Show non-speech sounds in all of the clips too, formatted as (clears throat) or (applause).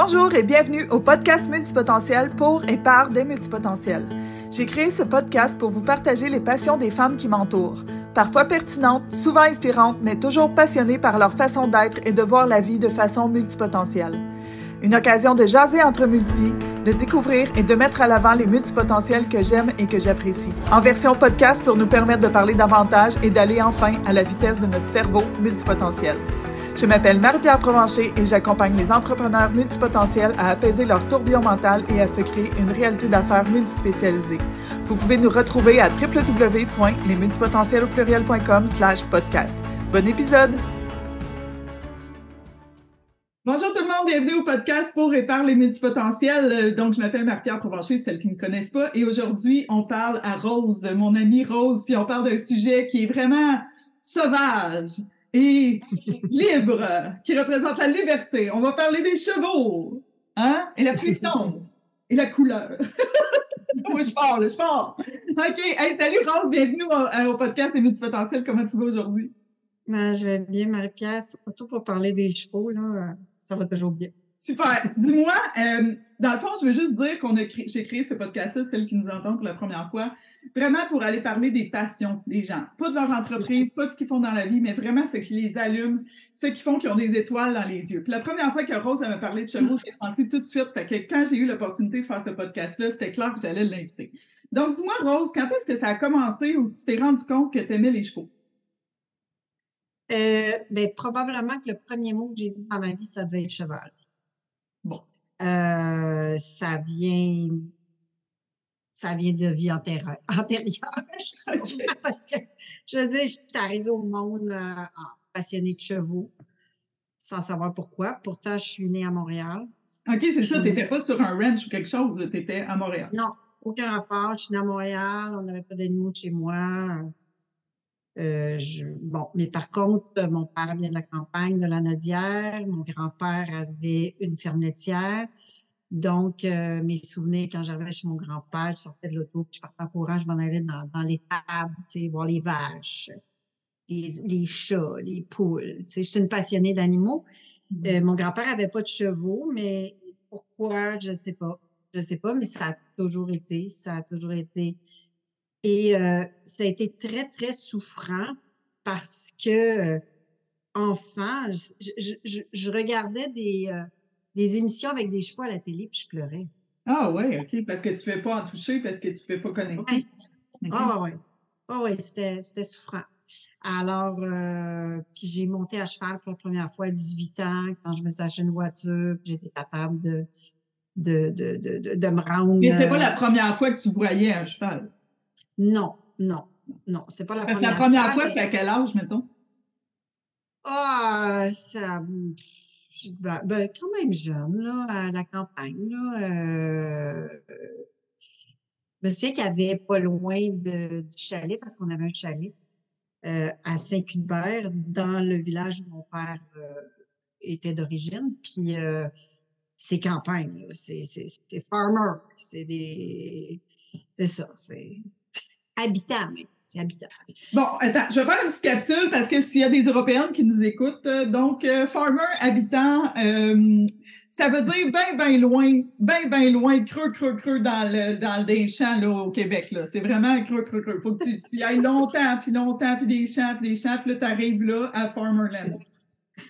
Bonjour et bienvenue au podcast Multipotentiel pour et par des multipotentiels. J'ai créé ce podcast pour vous partager les passions des femmes qui m'entourent. Parfois pertinentes, souvent inspirantes, mais toujours passionnées par leur façon d'être et de voir la vie de façon multipotentielle. Une occasion de jaser entre multi, de découvrir et de mettre à l'avant les multipotentiels que j'aime et que j'apprécie. En version podcast pour nous permettre de parler davantage et d'aller enfin à la vitesse de notre cerveau multipotentiel. Je m'appelle Marie-Pierre Provencher et j'accompagne les entrepreneurs multipotentiels à apaiser leur tourbillon mental et à se créer une réalité d'affaires multispécialisée. Vous pouvez nous retrouver à www.lesmultipotentiels slash podcast. Bon épisode! Bonjour tout le monde, bienvenue au podcast pour et par les multipotentiels. Donc, je m'appelle Marie-Pierre Provencher, celles qui ne me connaissent pas, et aujourd'hui, on parle à Rose, mon amie Rose, puis on parle d'un sujet qui est vraiment sauvage et libre, qui représente la liberté. On va parler des chevaux, hein, et la puissance, et la couleur. (laughs) Moi, je parle, je parle. OK. Hey, salut Rose, bienvenue au, au podcast des multipotentiels. Comment tu vas aujourd'hui? Ben, je vais bien, Marie-Pierre, surtout pour parler des chevaux, là, ça va toujours bien. Super. Dis-moi, euh, dans le fond, je veux juste dire qu'on a créé, j'ai créé ce podcast-là, celle qui nous entend pour la première fois, vraiment pour aller parler des passions des gens. Pas de leur entreprise, pas de ce qu'ils font dans la vie, mais vraiment ce qui les allume, ce qui font qu'ils ont des étoiles dans les yeux. Puis la première fois que Rose m'a parlé de chevaux, j'ai senti tout de suite fait que quand j'ai eu l'opportunité de faire ce podcast-là, c'était clair que j'allais l'inviter. Donc, dis-moi, Rose, quand est-ce que ça a commencé ou tu t'es rendu compte que tu aimais les chevaux? Euh, ben, probablement que le premier mot que j'ai dit dans ma vie, ça devait être cheval. Euh, ça vient ça vient de vie (laughs) antérieure, antérieure parce que je veux dire, je suis arrivée au monde euh, passionnée de chevaux, sans savoir pourquoi. Pourtant, je suis née à Montréal. OK, c'est ça, tu n'étais pas sur un ranch ou quelque chose, tu étais à Montréal. Non, aucun rapport. Je suis née à Montréal, on n'avait pas d'animaux chez moi. Euh, je, bon, mais par contre, mon père vient de la campagne de la Nodière, mon grand-père avait une ferme laitière. Donc, euh, mes souvenirs, quand j'arrivais chez mon grand-père, je sortais de l'auto, je partais en courant, je m'en allais dans, dans les tables, tu sais, voir les vaches, les, les chats, les poules. Tu sais, je suis une passionnée d'animaux. Euh, mon grand-père avait pas de chevaux, mais pourquoi, je sais pas. Je sais pas, mais ça a toujours été, ça a toujours été et euh, ça a été très, très souffrant parce que, euh, enfant, je, je, je, regardais des, euh, des émissions avec des chevaux à la télé puis je pleurais. Ah ouais, OK. Parce que tu ne fais pas en toucher, parce que tu ne fais pas connecter. Ah ouais. Ah ouais, c'était, c'était souffrant. Alors, euh, puis j'ai monté à cheval pour la première fois à 18 ans, quand je me suis acheté une voiture, j'étais capable de, de, de, de, de, me rendre. Mais c'est pas la première fois que tu voyais un cheval. Non, non, non, c'est pas la Parce première la première fois, fois. c'est à quel âge, mettons? Ah, ça. Ben, quand même jeune, là, à la campagne, là. Euh, je me souviens qu'il y avait pas loin de, du chalet, parce qu'on avait un chalet, euh, à Saint-Cuthbert, dans le village où mon père euh, était d'origine. Puis, euh, c'est campagne, là. C'est, c'est, c'est farmer. C'est des. C'est ça. C'est habitant, mais c'est habitant. Bon, attends, je vais faire une petite capsule parce que s'il y a des Européennes qui nous écoutent, euh, donc euh, farmer, habitant, euh, ça veut dire bien, bien loin, bien, bien loin, creux, creux, creux dans le dans des champs là, au Québec. Là. C'est vraiment creux, creux, creux. Faut que tu, tu y ailles longtemps, puis longtemps, puis des champs, puis des champs, puis là, tu arrives là à Farmerland.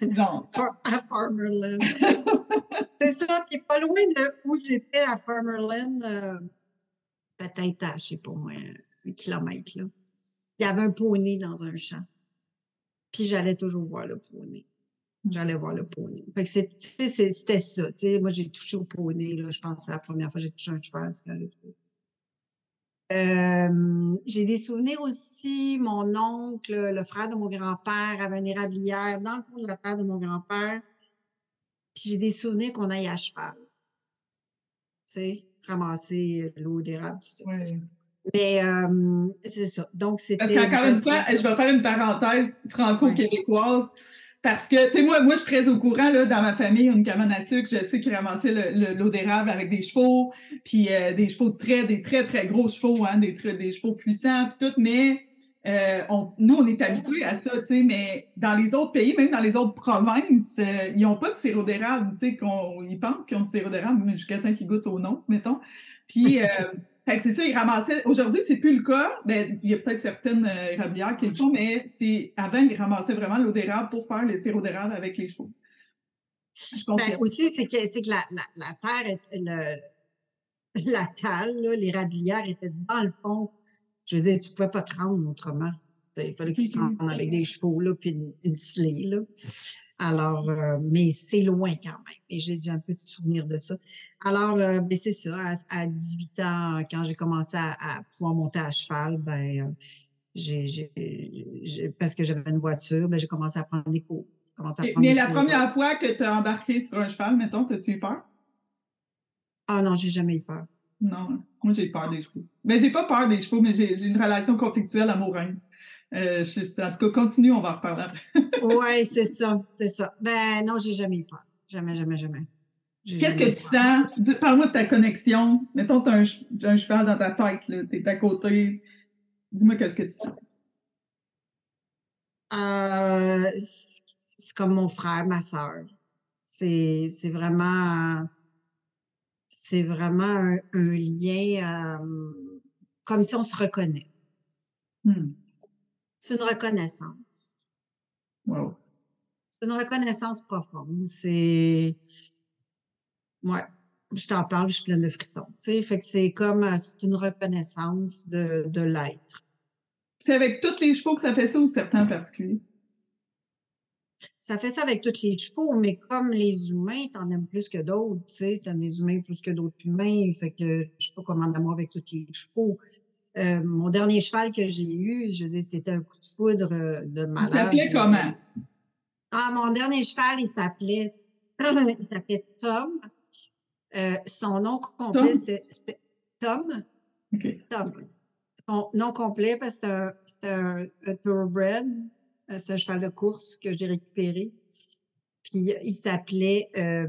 Donc. À Farmerland. (laughs) c'est ça, puis pas loin de où j'étais à Farmerland, euh, peut-être à, je sais pas moi, un kilomètre, là. Il y avait un poney dans un champ. Puis j'allais toujours voir le poney. J'allais voir le poney. Fait que c'était ça. Tu sais, moi, j'ai touché au poney, là. Je pense que c'est la première fois que j'ai touché un cheval, c'est quand euh, j'ai des souvenirs aussi, mon oncle, le frère de mon grand-père avait une érablière dans le coin de la terre de mon grand-père. Puis j'ai des souvenirs qu'on aille à cheval. Tu sais, ramasser l'eau d'érable, tout ça. Mais euh, c'est ça. Donc, c'était. Parce qu'encore une fois, je vais faire une parenthèse franco-québécoise. Parce que, tu sais, moi, moi, je suis très au courant, là, dans ma famille, une cabane à sucre, je sais qu'ils ramassaient l'eau d'érable avec des chevaux, puis euh, des chevaux très, des très, très gros chevaux, hein, des, des chevaux puissants, puis tout, mais euh, on, nous, on est habitués à ça, tu sais, mais dans les autres pays, même dans les autres provinces, euh, ils n'ont pas de sirop d'érable, tu sais, qu'on, ils pensent qu'ils ont du sirop d'érable, mais jusqu'à temps qu'ils goûtent au nom, mettons. Puis, euh, (laughs) c'est ça, ils ramassaient. Aujourd'hui, c'est plus le cas. Ben, il y a peut-être certaines érablières qui le font, mais c'est avant, ils ramassaient vraiment l'eau d'érable pour faire le sirop d'érable avec les chevaux. Ben, aussi, c'est que, c'est que la, la, la terre, le, la cale, l'érablière était dans le fond je veux dire, tu ne pouvais pas te rendre autrement. Il fallait que tu te rendes avec des chevaux, là, puis une, une là. Alors, euh, mais c'est loin quand même. Et j'ai un peu de souvenir de ça. Alors, euh, ben c'est ça. À, 18 ans, quand j'ai commencé à, pouvoir monter à cheval, ben, euh, j'ai, parce que j'avais une voiture, ben, j'ai commencé à prendre des cours. mais la première fois que tu as embarqué sur un cheval, mettons, as-tu eu peur? Ah non, j'ai jamais eu peur. Non, moi j'ai peur des chevaux. Mais ben, j'ai pas peur des chevaux, mais j'ai une relation conflictuelle amoureuse. Euh, en tout cas, continue, on va en reparler après. (laughs) oui, c'est ça, c'est ça. Ben non, j'ai jamais eu peur. Jamais, jamais, jamais. Qu'est-ce que tu sens? Parle-moi de ta connexion. Mettons, tu as, un cheval dans ta tête, tu es à côté. Dis-moi qu'est-ce que tu sens. Euh, c'est comme mon frère, ma soeur. C'est vraiment c'est vraiment un, lien euh, comme si on se reconnaît. Hmm. C'est une reconnaissance. Wow. C'est une reconnaissance profonde. C'est. Ouais. Je t'en parle, je suis pleine de frissons. Tu Fait que c'est comme euh, c'est une reconnaissance de, de l'être. C'est avec tous les chevaux que ça fait ça ou certains en particulier? Ça fait ça avec tous les chevaux, mais comme les humains, t'en aimes plus que d'autres, tu sais, t'aimes les humains plus que d'autres humains, fait que je sais pas comment d'amour avec tous les chevaux. Euh, mon dernier cheval que j'ai eu, je veux c'était un coup de foudre euh, de malade. Il s'appelait comment? Ah, mon dernier cheval, il s'appelait, (clears throat) il s'appelait Tom. Euh, son nom complet, c'est Tom. Tom. Son nom complet, parce que c'était un, un, thoroughbred. Euh, un cheval de course que j'ai récupéré. Puis il s'appelait euh,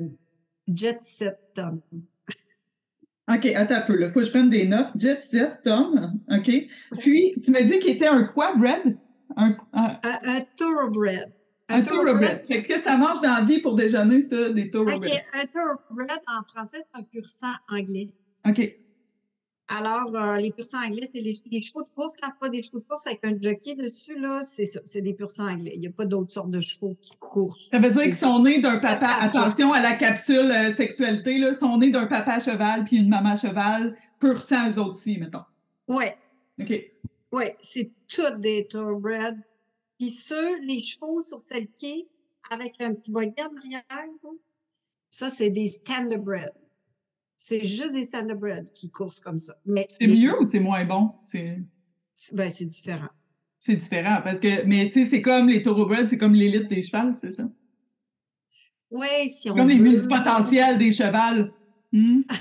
Jet Set Tom. (laughs) OK, attends un peu. Il faut que je prenne des notes. Jet Set Tom. OK. Puis, (laughs) tu m'as dit qu'il était un quoi, Bread? Un, un... un, thoroughbred. Un, thoroughbred. Qu'est-ce que ça mange dans la vie pour déjeuner, ça, des thoroughbreds? OK, un thoroughbred, en français, c'est un pur sang anglais. OK. Alors, euh, les pur anglais, c'est les, chevaux de course. Quand tu vois des chevaux de course avec un jockey dessus, là, c'est ça, c'est des pur anglais. Il n'y a pas d'autres sortes de chevaux qui courent. Ça veut dire qu'ils sont nés d'un papa, attention à la capsule euh, sexualité, là, sont nés d'un papa cheval puis une maman cheval, pur sang eux autres aussi, mettons. Oui. OK. Oui, c'est tous des thoroughbreds. Puis ceux, les chevaux sur celle qui avec un petit boyau en arrière, ça, c'est des standardbreds. C'est juste des standardbred qui courent comme ça. Mais c'est mieux ou c'est moins bon? C'est ben, c'est différent. C'est différent parce que, mais tu sais, c'est comme les thoroughbreds, c'est comme l'élite des chevals, c'est ça? Oui, si on Comme les multipotentiels des chevals. Hmm? (laughs)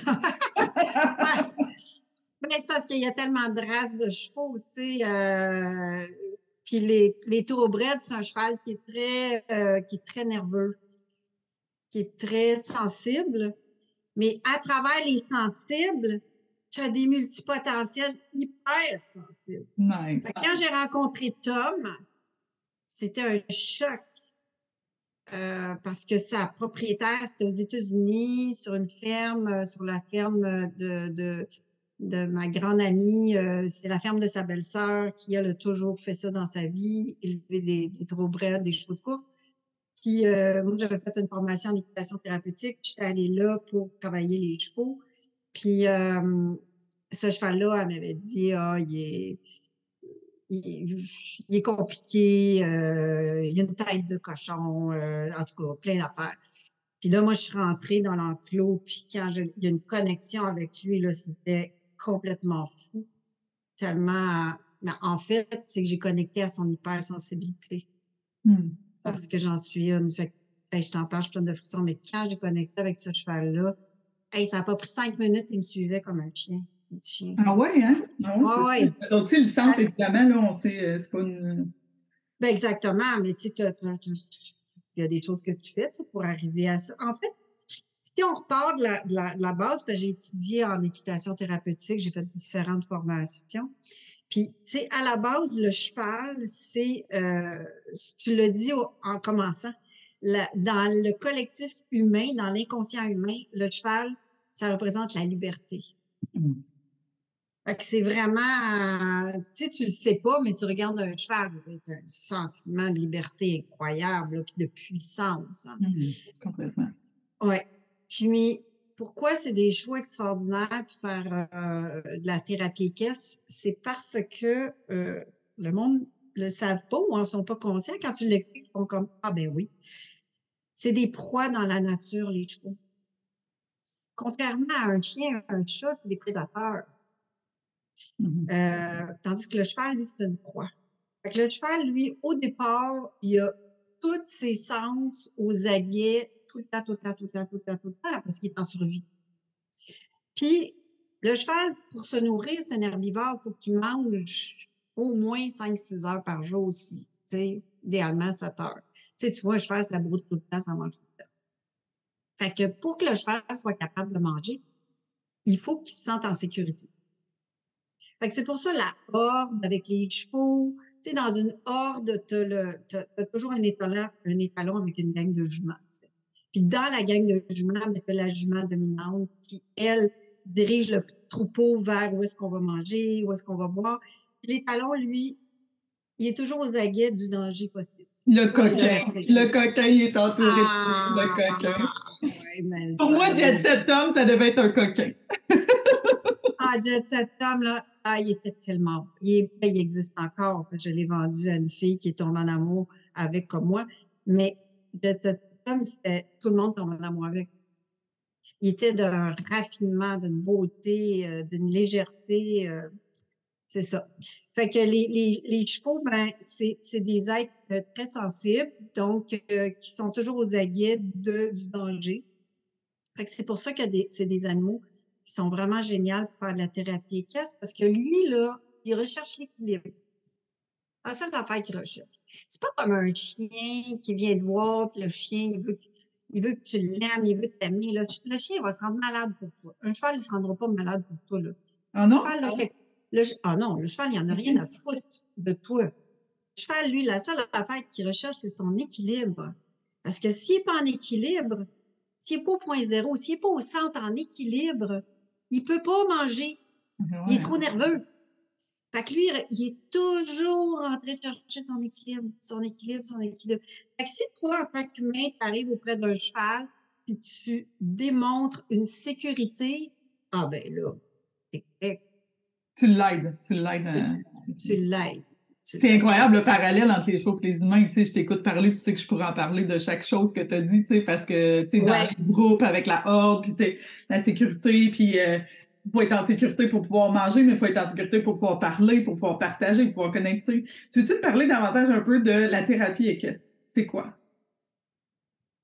Ben, c'est parce qu'il y a tellement de races de chevaux, tu sais. Euh, puis les, les thoroughbreds, c'est un cheval qui est très, euh, qui est très nerveux, qui est très sensible. Mais à travers les sensibles, tu as des multipotentiels hyper sensibles. Nice. Quand j'ai rencontré Tom, c'était un choc. Euh, parce que sa propriétaire, c'était aux États-Unis, sur une ferme, euh, sur la ferme de, de, de ma grande amie. Euh, c'est la ferme de sa belle-sœur qui, a toujours fait ça dans sa vie, élever des, des des chevaux de course. Puis euh, moi, j'avais fait une formation en équitation thérapeutique. J'étais allée là pour travailler les chevaux. Puis euh, ce cheval-là, elle m'avait dit Ah, il est. Il, est compliqué, euh, il a une tête de cochon, en tout cas, plein d'affaires. Puis là, moi, je suis rentrée dans l'enclos, puis quand il y a une connexion avec lui, là, c'était complètement fou. Tellement. Mais en fait, c'est que j'ai connecté à son hypersensibilité. Mmh parce que j'en suis une. Fait je t'en parle, je suis pleine de frissons, mais quand j'ai connecté avec ce cheval-là, ça n'a pas pris cinq minutes, il me suivait comme un chien. Un chien. Ah ouais, hein? Ah ouais, ouais. Ils aussi le sens, évidemment, là, on sait, euh, c'est pas une... Ben exactement, mais tu sais, il y a des choses que tu fais pour arriver à ça. En fait, si on repart de la, de la, base, j'ai étudié en équitation thérapeutique, j'ai fait différentes formations. Puis, tu sais, à la base, le cheval, c'est, euh, tu l'as dit en commençant, dans le collectif humain, dans l'inconscient humain, le cheval, ça représente la liberté. Mmh. Fait que c'est vraiment, tu sais, tu le sais pas, mais tu regardes un cheval, c'est un sentiment de liberté incroyable, puis de puissance. Hein. Mmh, complètement. Ouais. Puis, pourquoi c'est des choix extraordinaires pour faire euh, de la thérapie équestre? C'est parce que euh, le monde le savent pas ou en sont pas conscients. Quand tu l'expliques, ils font comme Ah ben oui. C'est des proies dans la nature, les chevaux. Contrairement à un chien, un chat, c'est des prédateurs. Mmh euh, tandis que le cheval, lui, c'est une proie. Fait que le cheval, lui, au départ, il a tous ses sens aux aguets tout le temps, tout le temps, tout le temps, tout le temps, tout le temps, parce qu'il est en survie. Puis, le cheval, pour se nourrir, c'est un herbivore, il faut qu'il mange au moins 5-6 heures par jour aussi. Tu sais, idéalement 7 heures. Tu sais, tu vois, un cheval, ça broute tout le temps, ça mange tout le temps. Fait que pour que le cheval soit capable de manger, il faut qu'il se sente en sécurité. Fait que c'est pour ça la horde avec les chevaux. Tu sais, dans une horde, tu as, toujours un étalon, un étalon avec une gang de juments. Puis dans la gang de juments, tu as la jument dominante qui, elle, dirige le troupeau vers où est-ce qu'on va manger, où est-ce qu'on va boire. L'étalon, lui, il est toujours aux aguets du danger possible. Le coquin. Le coquin, il est entouré de le ah, coquin. Pour moi, Jet Set Tom, ça devait être un coquin. ah, Jet Set Tom, là, ah, il était tellement. Il, ben, il existe encore. Je l'ai vendu à une fille qui est tombée en amour avec comme moi. Mais Jet Set C'était tout le monde tombe en amour avec. Il était d'un raffinement, d'une beauté, euh, d'une légèreté. Euh, c'est ça. Fait que les, chevaux, ben, c'est, des êtres euh, très sensibles, donc qui sont toujours aux aguets de, du danger. Fait que c'est pour ça que c'est des animaux qui sont vraiment géniales pour faire de la thérapie équestre parce que lui, là, il recherche l'équilibre. C'est ça l'affaire qu'il recherche. C'est pas comme un chien qui vient te voir, puis le chien, il veut, que, il veut que tu l'aimes, il veut t'aimer. Là. Le chien va se rendre malade pour toi. Un cheval, il se rendra pas malade pour toi. Là. Ah non? Le cheval, ah non, le cheval, il en a rien à foutre de toi. Le cheval, lui, la seule affaire qu'il recherche, c'est son équilibre. Parce que s'il n'est pas en équilibre, s'il n'est pas au point zéro, s'il n'est pas au centre en équilibre, il peut pas manger. Il est trop nerveux. Fait que lui, il est toujours en train de chercher son équilibre, son équilibre, son équilibre. Fait que si toi, en tant qu'humain, tu arrives auprès d'un cheval, puis tu démontres une sécurité, ah ben là, tu l'aides, tu l'aides. Tu, l'aides. C'est incroyable le parallèle entre les chevaux et les humains. Tu sais, je t'écoute parler, tu sais que je pourrais en parler de chaque chose que tu as dit, tu sais, parce que tu sais, dans les groupes, avec la horde, puis tu sais, la sécurité, puis euh, il faut être en sécurité pour pouvoir manger, mais il faut être en sécurité pour pouvoir parler, pour pouvoir partager, pour pouvoir connecter. Tu veux-tu parler davantage un peu de la thérapie équestre? C'est quoi?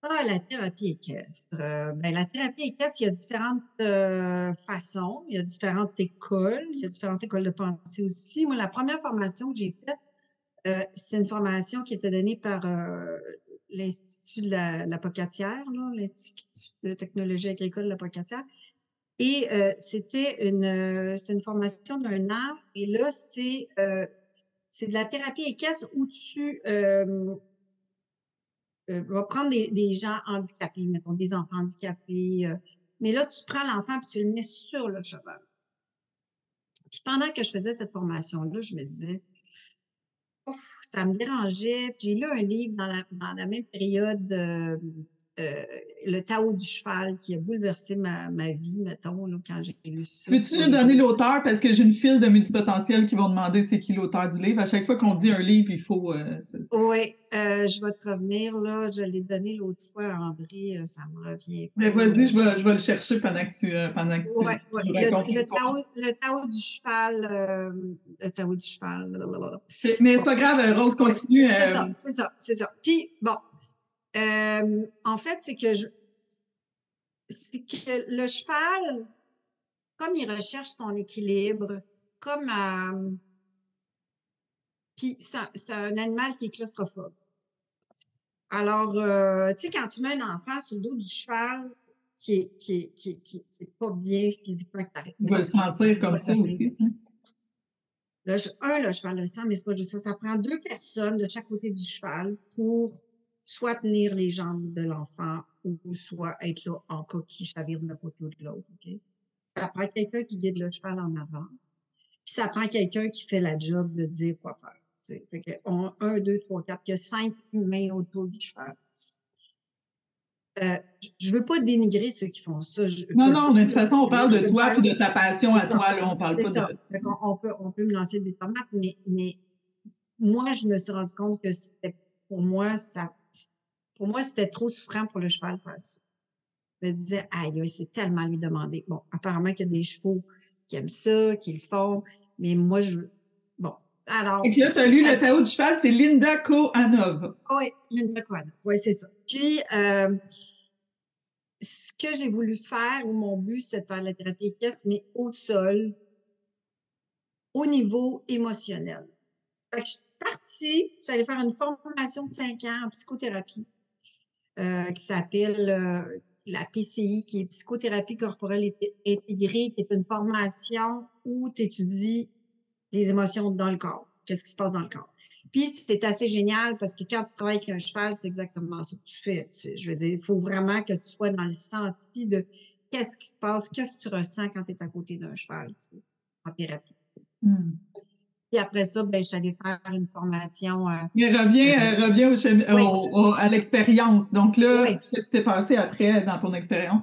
Ah, la thérapie équestre. Euh, ben, la thérapie équestre, il y a différentes euh, façons, il y a différentes écoles, il y a différentes écoles de pensée aussi. Moi, la première formation que j'ai faite, euh, c'est une formation qui était donnée par l'Institut de la, la Pocatière, l'Institut de technologie agricole de la Pocatière. Et c'était une, c'est une formation d'un an. Et là, c'est c'est de la thérapie équestre où tu euh, va prendre des, des, gens handicapés, mettons des enfants handicapés. Euh, mais là, tu prends l'enfant et tu le mets sur le cheval. Puis pendant que je faisais cette formation-là, je me disais, ouf, ça me dérangeait. J'ai lu un livre dans la, dans la même période euh, le Tao du cheval qui a bouleversé ma, ma vie, mettons, là, quand j'ai lu ça. Peux-tu nous donner l'auteur? Parce que j'ai une file de multipotentiels qui vont demander c'est qui l'auteur du livre. À chaque fois qu'on dit un livre, il faut. Euh, oui, euh, je vais te revenir, là. Je l'ai donné l'autre fois à André, ça me revient. Mais vas-y, je vais, je vais le chercher pendant que tu. pendant que tu ouais, ouais. Le, le, tao, le, tao, du cheval. le Tao du cheval. Mais c'est pas grave, Rose, continue. C'est ça, c'est ça, c'est ça. Puis, bon, euh, en fait, c'est que je, c'est que le cheval, comme il recherche son équilibre, comme euh, puis c'est un, un, animal qui est claustrophobe. Alors, euh, tu sais, quand tu mets un enfant sur le dos du cheval qui est, qui est, qui est, qui est, pas bien physiquement, il va le sentir comme ça aussi. Le, un, le cheval de sang, mais c'est pas juste ça. Ça prend deux personnes de chaque côté du cheval pour soit tenir les jambes de l'enfant ou soit être là en cas qui chavire d'un côté ou de l'autre. OK? Ça prend quelqu'un qui guide le cheval en avant. Puis ça prend quelqu'un qui fait la job de dire quoi faire. T'sais. Fait que on, un, deux, trois, quatre, il y a cinq humains autour du cheval. Euh, je veux pas dénigrer ceux qui font ça. Je, non, non, mais de toute façon, on parle de toi et de ta passion à toi, là, on parle pas ça. de... On, on, peut, on peut me lancer des tomates, mais, mais moi, je me suis rendu compte que c'était, pour moi, ça, pour moi, c'était trop souffrant pour le cheval faire ça. Je me disais, aïe, c'est tellement lui demander. Bon, apparemment qu'il y a des chevaux qui aiment ça, qui le font, mais moi, je, bon. Alors. Et là, tu lu le Tao du cheval, c'est Linda Kohanov. Oui, Linda Kohanov. Oui, c'est ça. Puis, euh, ce que j'ai voulu faire, ou mon but, c'est de faire la thérapie équestre, mais au sol, au niveau émotionnel. Fait que je suis partie, j'allais faire une formation de cinq ans en psychothérapie euh, qui s'appelle euh, la PCI, qui est psychothérapie corporelle intégrée, qui est une formation où tu étudies les émotions dans le corps, qu'est-ce qui se passe dans le corps. Puis c'est assez génial parce que quand tu travailles avec un cheval, c'est exactement ce que tu fais. je veux dire, il faut vraiment que tu sois dans le senti de qu'est-ce qui se passe, qu'est-ce que tu ressens quand tu es à côté d'un cheval tu sais, en thérapie. Hmm. Puis après ça, ben, je suis allée faire une formation. Euh, Mais reviens, euh, reviens au, Oui. au, au, à l'expérience. Donc là, Oui. qu'est-ce qui s'est passé après dans ton expérience?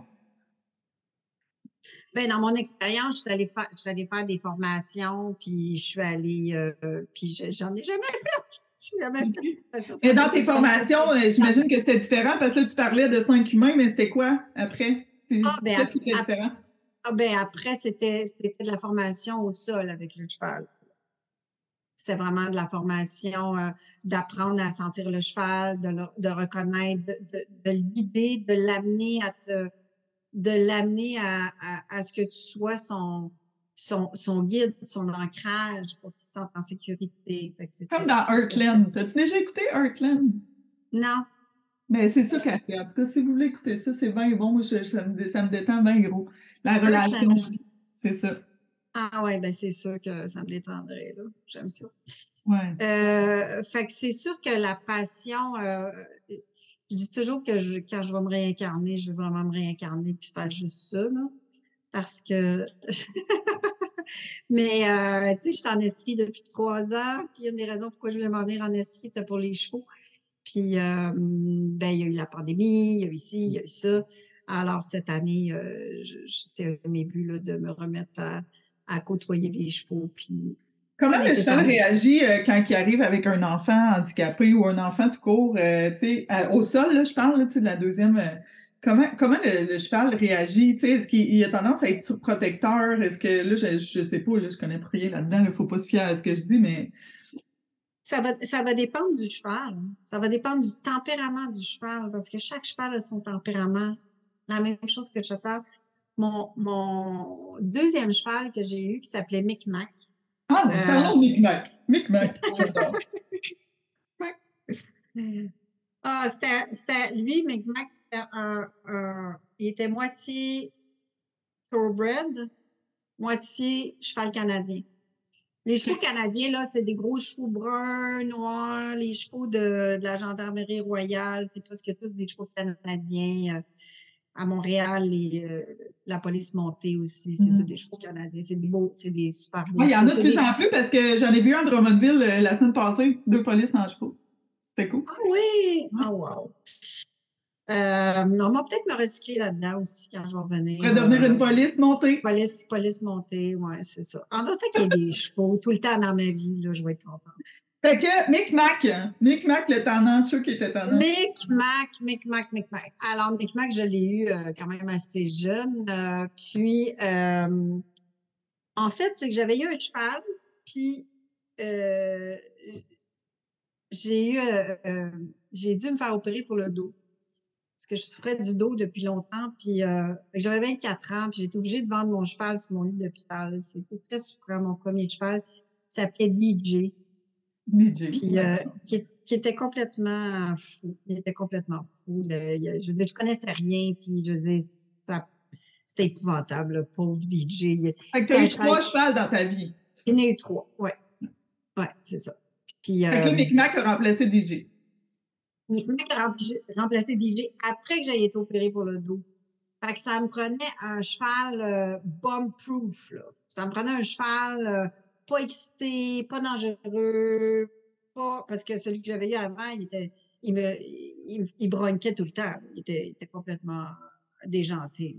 Ben, dans mon expérience, je suis allée faire, je suis allée faire des formations, puis je suis allée, euh, puis je- j'en ai jamais fait. (laughs) Et dans tes formations, euh, j'imagine que c'était différent parce que là, tu parlais de cinq humains, mais c'était quoi après? C'est- Ah, ben, Qu'est-ce qui était différent? Ah, ben, après, c'était, c'était de la formation au sol avec le cheval. C'était vraiment de la formation, euh, d'apprendre à sentir le cheval, de, le- de reconnaître, de, le guider, de l'amener à te, de l'amener à, à, à ce que tu sois son, son, son guide, son ancrage pour qu'il se sente en sécurité. Comme dans Heartland. T'as-tu déjà écouté Heartland? Non. Mais c'est ça qu'elle fait. En tout cas, si vous voulez écouter ça, c'est bien bon. Je- ça, me, ça me détend bien gros. La relation, c'est ça. Ah ouais, ben c'est sûr que ça me détendrait, là. J'aime ça. Ouais. Euh, fait que c'est sûr que la passion, euh, je dis toujours que je, quand je vais me réincarner, je veux vraiment me réincarner puis faire juste ça, là. Parce que, (laughs) mais, euh, tu sais, je suis en Estrie depuis trois ans, puis une des raisons pourquoi je voulais m'en venir en Estrie, c'était pour les chevaux. Puis, euh, ben, il y a eu la pandémie, il y a eu ci, il y a eu ça. Alors, cette année, euh, c'est un de mes buts, là, de me remettre à, à côtoyer des chevaux, puis Comment Oui, le cheval réagit euh, quand il arrive avec un enfant handicapé ou un enfant tout court, euh, à- au sol, là, je parle, là, de la deuxième. euh, comment comment le, le cheval réagit? Est-ce qu'il il a tendance à être surprotecteur? Est-ce que, là, je, je sais pas, là, je connais rien là-dedans, il ne faut pas se fier à ce que je dis, mais Ça va, ça va dépendre du cheval. Ça va dépendre du tempérament du cheval, parce que chaque cheval a son tempérament. La même chose que le cheval. Mon, mon deuxième cheval que j'ai eu, qui s'appelait Micmac. Ah, Euh. parlons de Micmac. Micmac, (laughs) j'adore. Ah, c'était, c'était, lui, Micmac, c'était un, un, il était moitié thoroughbred, moitié cheval canadien. Les chevaux canadiens, là, c'est des gros chevaux bruns, noirs, les chevaux de, de la gendarmerie royale, c'est presque tous des chevaux canadiens. À Montréal, les, euh, la police montée aussi, c'est tous des chevaux canadiens. C'est des beaux, c'est des super beaux. Ouais, il y en a de plus des- en plus parce que j'en ai vu un à Drummondville euh, la semaine passée, deux polices en chevaux. C'était cool. Ah oui! Ah wow! Euh, on va peut-être me recycler là-dedans aussi quand je vais revenir. Pour devenir Euh, une police montée. Police, police montée, ouais, c'est ça. En autant qu'il y ait des (laughs) chevaux tout le temps dans ma vie, là, je vais être contente. Fait que Micmac, Micmac le suis sûr qu'il était tendant. Micmac, Micmac, Micmac. Alors, Micmac, je l'ai eu euh, quand même assez jeune. euh, puis, euh, en fait, c'est que j'avais eu un cheval, puis j'ai eu, j'ai dû me faire opérer pour le dos. Parce que je souffrais du dos depuis longtemps, puis j'avais 24 ans, puis j'étais obligée de vendre mon cheval sur mon lit d'hôpital. C'était très souffrant, mon premier cheval. Il s'appelait DJ. DJ. Puis, euh, qui, était complètement fou. Il était complètement fou. Le- je veux dire, je connaissais rien, puis je veux dire, ça, c'était épouvantable, le pauvre DJ. Fait que t'as eu trois chevals dans ta vie. il en a eu trois, ouais. Ouais, c'est ça. Puis, Fait que euh, Micmac a remplacé DJ. Micmac a remplacé DJ après que j'aille été opérée pour le dos. Fait que ça me prenait un cheval euh, bomb-proof. là. Ça me prenait un cheval euh, pas excité, pas dangereux, pas parce que celui que j'avais eu avant, il était, il me, il, il bronquait tout le temps. Il était, il était complètement déjanté.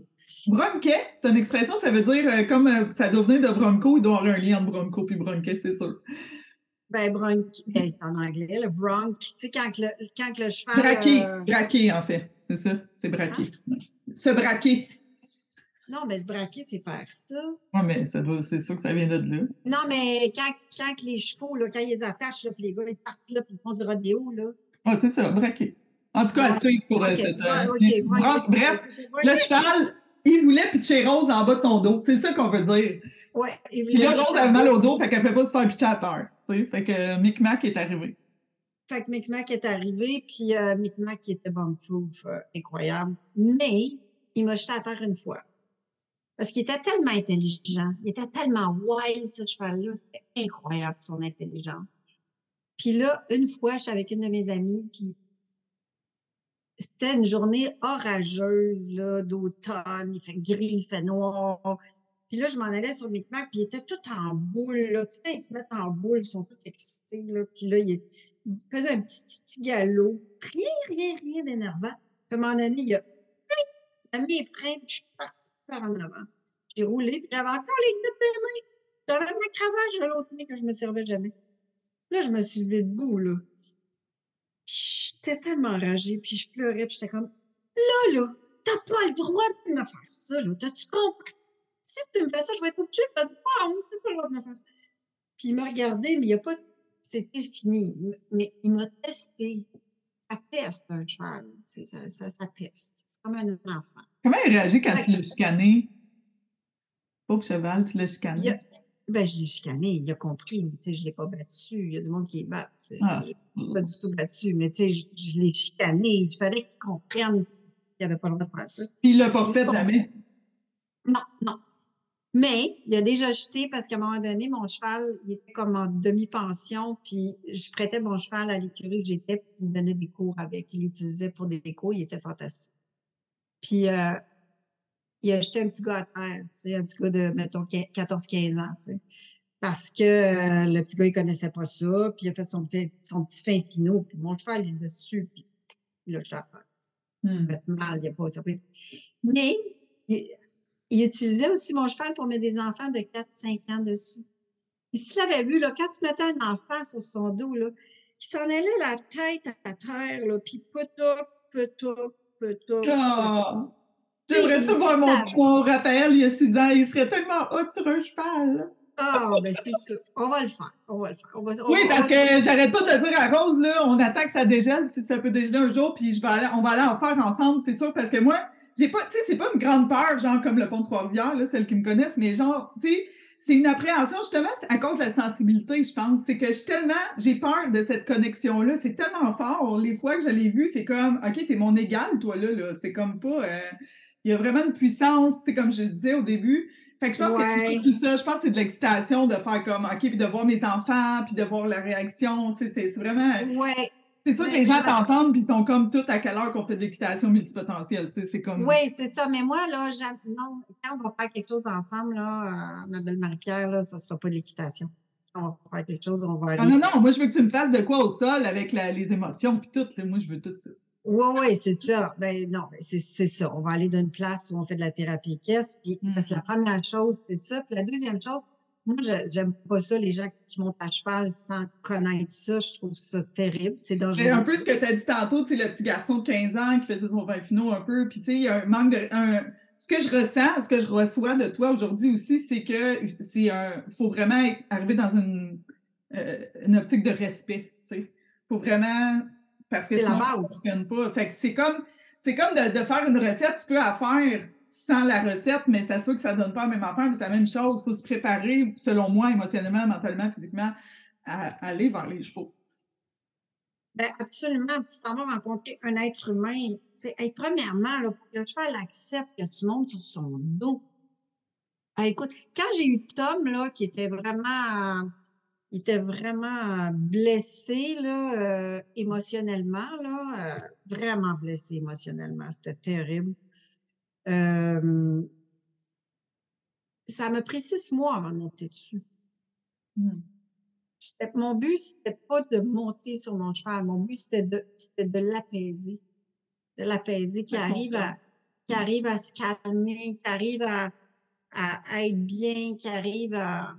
Bronquet, c'est une expression, ça veut dire euh, comme euh, ça doit venir de bronco, il doit avoir un lien entre bronco et bronquet, c'est sûr. Ben, bronch, ben, c'est en anglais, le bronch. Tu sais, quand le, quand le cheval. Braquer, euh, braquer en fait, c'est ça, c'est braquer. Se braquer. Non, mais se braquer, c'est faire ça. Ouais, mais ça doit, c'est sûr que ça vient de là. Non, mais quand, quand les chevaux, là, quand ils les attachent, là, puis les gars, ils partent là, puis ils font du rodéo, là. Ouais, c'est ça, braquer. En tout cas, à suivre pour cette. bref, le cheval, il voulait pitcher Rose en bas de son dos. C'est ça qu'on veut dire. Ouais, il Puis là, voulait Rose avait mal au dos, fait qu'elle ne peut pas se faire pitcher à terre. Fait que euh, Micmac est arrivé. Fait que Micmac est arrivé, puis euh, Micmac était bomb-proof, euh, incroyable. Mais il m'a jeté à terre une fois. Parce qu'il était tellement intelligent. Il était tellement wild, ce cheval-là. C'était incroyable, son intelligence. Puis là, une fois, j'étais avec une de mes amies, puis c'était une journée orageuse, là, d'automne. Il fait gris, il fait noir. Puis là, je m'en allais sur Micmac, puis il était tout en boule, là. Tu sais, ils se mettent en boule, ils sont tous excités, là. Puis là, il, il faisait un petit, petit, galop. Rien, rien, rien d'énervant. À un moment donné, il a mis les freins, je suis partie par en avant. J'ai roulé, puis j'avais encore les gouttes de main. J'avais ma cravache de l'autre main que je me servais jamais. Là, je me suis levée debout, là. J'étais tellement enragée, puis je pleurais, puis j'étais comme, là, là, t'as pas le droit de me faire ça, là. T'as-tu compris? Si tu me fais ça, je vais être obligée de te prendre. T'as pas le droit de me faire ça. Puis il m'a regardé, mais il a pas, c'était fini. Mais il m'a testé. Ça teste un cheval. Ça, ça, ça teste. C'est comme un enfant. Comment il réagit quand Fait tu l'as chicané? Pauvre cheval, tu l'as chicané. A- ben, je l'ai chicané, il a compris, mais tu sais, je l'ai pas battu. Il y a du monde qui est bat. Ah. Pas du tout battu, mais tu sais, je, je l'ai chicané. Il fallait qu'il comprenne qu'il avait pas le droit de faire ça. Puis il l'a pas refait Bon. jamais? Non, non. Mais il a déjà jeté parce qu'à un moment donné, mon cheval, il était comme en demi-pension, puis je prêtais mon cheval à l'écurie que j'étais, puis il donnait des cours avec. Il l'utilisait pour des cours, il était fantastique. Puis euh, il a jeté un petit gars à terre, tu sais, un petit gars de, mettons, 14-15 ans, tu sais. Parce que euh, le petit gars, il connaissait pas ça, puis il a fait son petit, son petit fin pinot, puis mon cheval, il l'a su, puis il l'a jeté à terre Hmm. fait mal, il a pas, ça peut... Mais il, il utilisait aussi mon cheval pour mettre des enfants de 4-5 ans dessus. Et s'il avait vu, là, quand tu mettais un enfant sur son dos, là, il s'en allait la tête à terre, là, puis peut-up, peut-up, peut-up. Ah! peut-up. J'aimerais ça voir mon, mon Raphaël il y a 6 ans. Il serait tellement hot sur un cheval. là. Ah, ben c'est ça. On va le faire. On va le faire. On va, on Oui, parce on que j'arrête pas de dire à Rose, là, on attend que ça dégèle, si ça peut dégeler un jour, puis je vais aller, on va aller en faire ensemble, c'est sûr, parce que moi, j'ai pas, tu sais, c'est pas une grande peur, genre comme le pont de Trois-Rivières, là, celles qui me connaissent, mais genre, tu sais, c'est une appréhension, justement, à cause de la sensibilité, je pense. C'est que je tellement, j'ai peur de cette connexion-là, c'est tellement fort. Les fois que je l'ai vu, c'est comme, OK, t'es mon égal, toi, là, là. C'est comme pas, euh, il y a vraiment une puissance, tu sais, comme je disais au début. Fait que je pense que Ouais. tout ça. Je pense que c'est de l'excitation de faire comme, OK, puis de voir mes enfants, puis de voir la réaction. Tu sais, c'est c'est vraiment. Ouais, C'est sûr que les gens t'entendent, puis ils sont comme tout à quelle heure qu'on fait de l'équitation multipotentielle. Tu sais, c'est comme. oui, c'est ça. Mais moi, là, non, quand on va faire quelque chose ensemble, là, euh, ma belle Marie-Pierre, là, ça sera pas de l'équitation. On va faire quelque chose, on va aller. Ah non, non, moi, je veux que tu me fasses de quoi au sol avec la- les émotions, puis tout. là. Moi, je veux tout ça. Oui, oui, c'est ça. Ben non, ben, c'est ça. On va aller d'une place où on fait de la thérapie caisse. Puis Mm. parce que la première chose, c'est ça. Puis la deuxième chose, moi, j'aime pas ça, les gens qui montent à cheval sans connaître ça. Je trouve ça terrible. C'est C'est dangereux. un peu ce que tu as dit tantôt, tu sais, le petit garçon de 15 ans qui faisait son vin finot un peu, puis tu sais, il y a un manque de... un- ce que je ressens, ce que je reçois de toi aujourd'hui aussi, c'est que c'est un... faut vraiment arriver dans une, euh, une optique de respect, tu sais. faut vraiment... Parce que C'est la ça base. fonctionne pas. Fait que c'est comme, c'est comme de, de faire une recette, tu peux la faire sans la recette, mais ça se peut que ça donne pas la même affaire, mais c'est la même chose. Il faut se préparer, selon moi, émotionnellement, mentalement, physiquement, à aller vers les chevaux. Ben, absolument. Tu t'en vas rencontrer un être humain. Premièrement, pour que le cheval accepte que tu montes sur son dos. Ah, écoute, quand j'ai eu Tom, là, qui était vraiment, était vraiment blessé là, euh, émotionnellement, là, euh, vraiment blessé émotionnellement. C'était terrible. Euh, ça m'a pris six mois avant de monter dessus. Mmh. Mon but, c'était pas de monter sur mon cheval. Mon but, c'était de, c'était de l'apaiser. De l'apaiser, qui arrive à, qui arrive à se calmer, qui arrive à, à être bien, qui arrive à,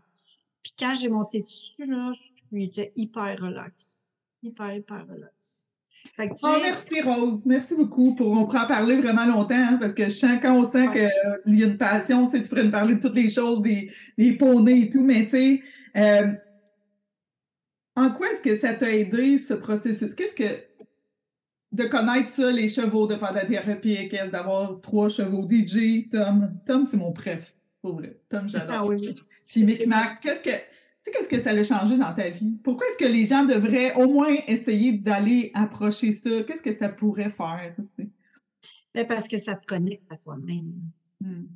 puis quand j'ai monté dessus, là, j'étais hyper relax. Hyper, hyper relax. Oh, merci Rose, merci beaucoup. Pour, on pourra en parler vraiment longtemps hein, parce que je sens, quand on sent qu'il y a une passion, tu, sais, tu pourrais nous parler de toutes les choses, des, des poneys et tout, mais tu sais, euh, en quoi est-ce que ça t'a aidé ce processus? Qu'est-ce que de connaître ça, les chevaux, de faire de la thérapie équestre, d'avoir trois chevaux, DJ, Tom. Tom, c'est mon préf. Pour vrai. Tom, j'adore. Ah oui. qu'est-ce que. Tu sais, qu'est-ce que ça a changé dans ta vie? Pourquoi est-ce que les gens devraient au moins essayer d'aller approcher ça? Qu'est-ce que ça pourrait faire? Ben, parce que ça te connecte à toi-même. Hmm.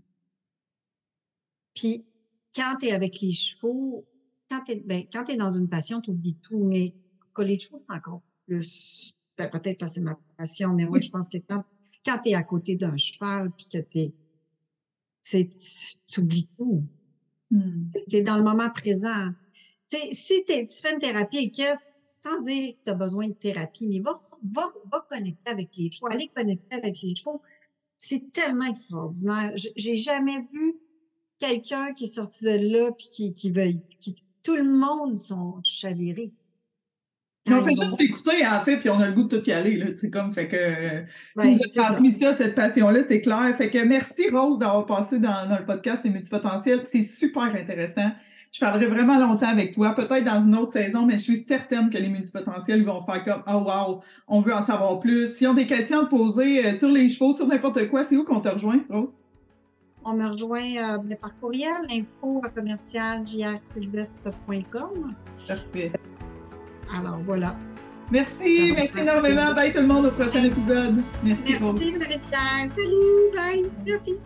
Puis, quand tu es avec les chevaux, quand tu es, ben, es dans une passion, tu oublies tout, mais les chevaux, c'est encore plus. Ben, peut-être parce que c'est ma passion, mais moi, je pense que quand, quand tu es à côté d'un cheval, puis que tu oublies tout. Hmm. Tu es dans le moment présent. sais, si tu fais une thérapie qu'est-ce sans dire que tu as besoin de thérapie, mais va, va, va connecter avec les chevaux, aller connecter avec les chevaux. C'est tellement extraordinaire. J'ai jamais vu quelqu'un qui est sorti de là puis qui, qui veut, qui, tout le monde sont chavirés on fait juste écouter en fait, puis on a le goût de tout y aller. Là, comme, fait que tu nous as transmis ça. cette passion-là, c'est clair. Fait que merci Rose d'avoir passé dans, le podcast C'est multipotentiel. C'est super intéressant. Je parlerai vraiment longtemps avec toi, peut-être dans une autre saison, mais je suis certaine que les multipotentiels vont faire comme Oh wow, on veut en savoir plus. S'ils ont des questions à poser euh, sur les chevaux, sur n'importe quoi, c'est où qu'on te rejoint, Rose? On me rejoint euh, par courriel, info à commercial Parfait. Alors voilà. Merci, merci énormément. Bye tout le monde au prochain épisode. Merci. Merci Marie-Pierre. Salut, bye. Merci.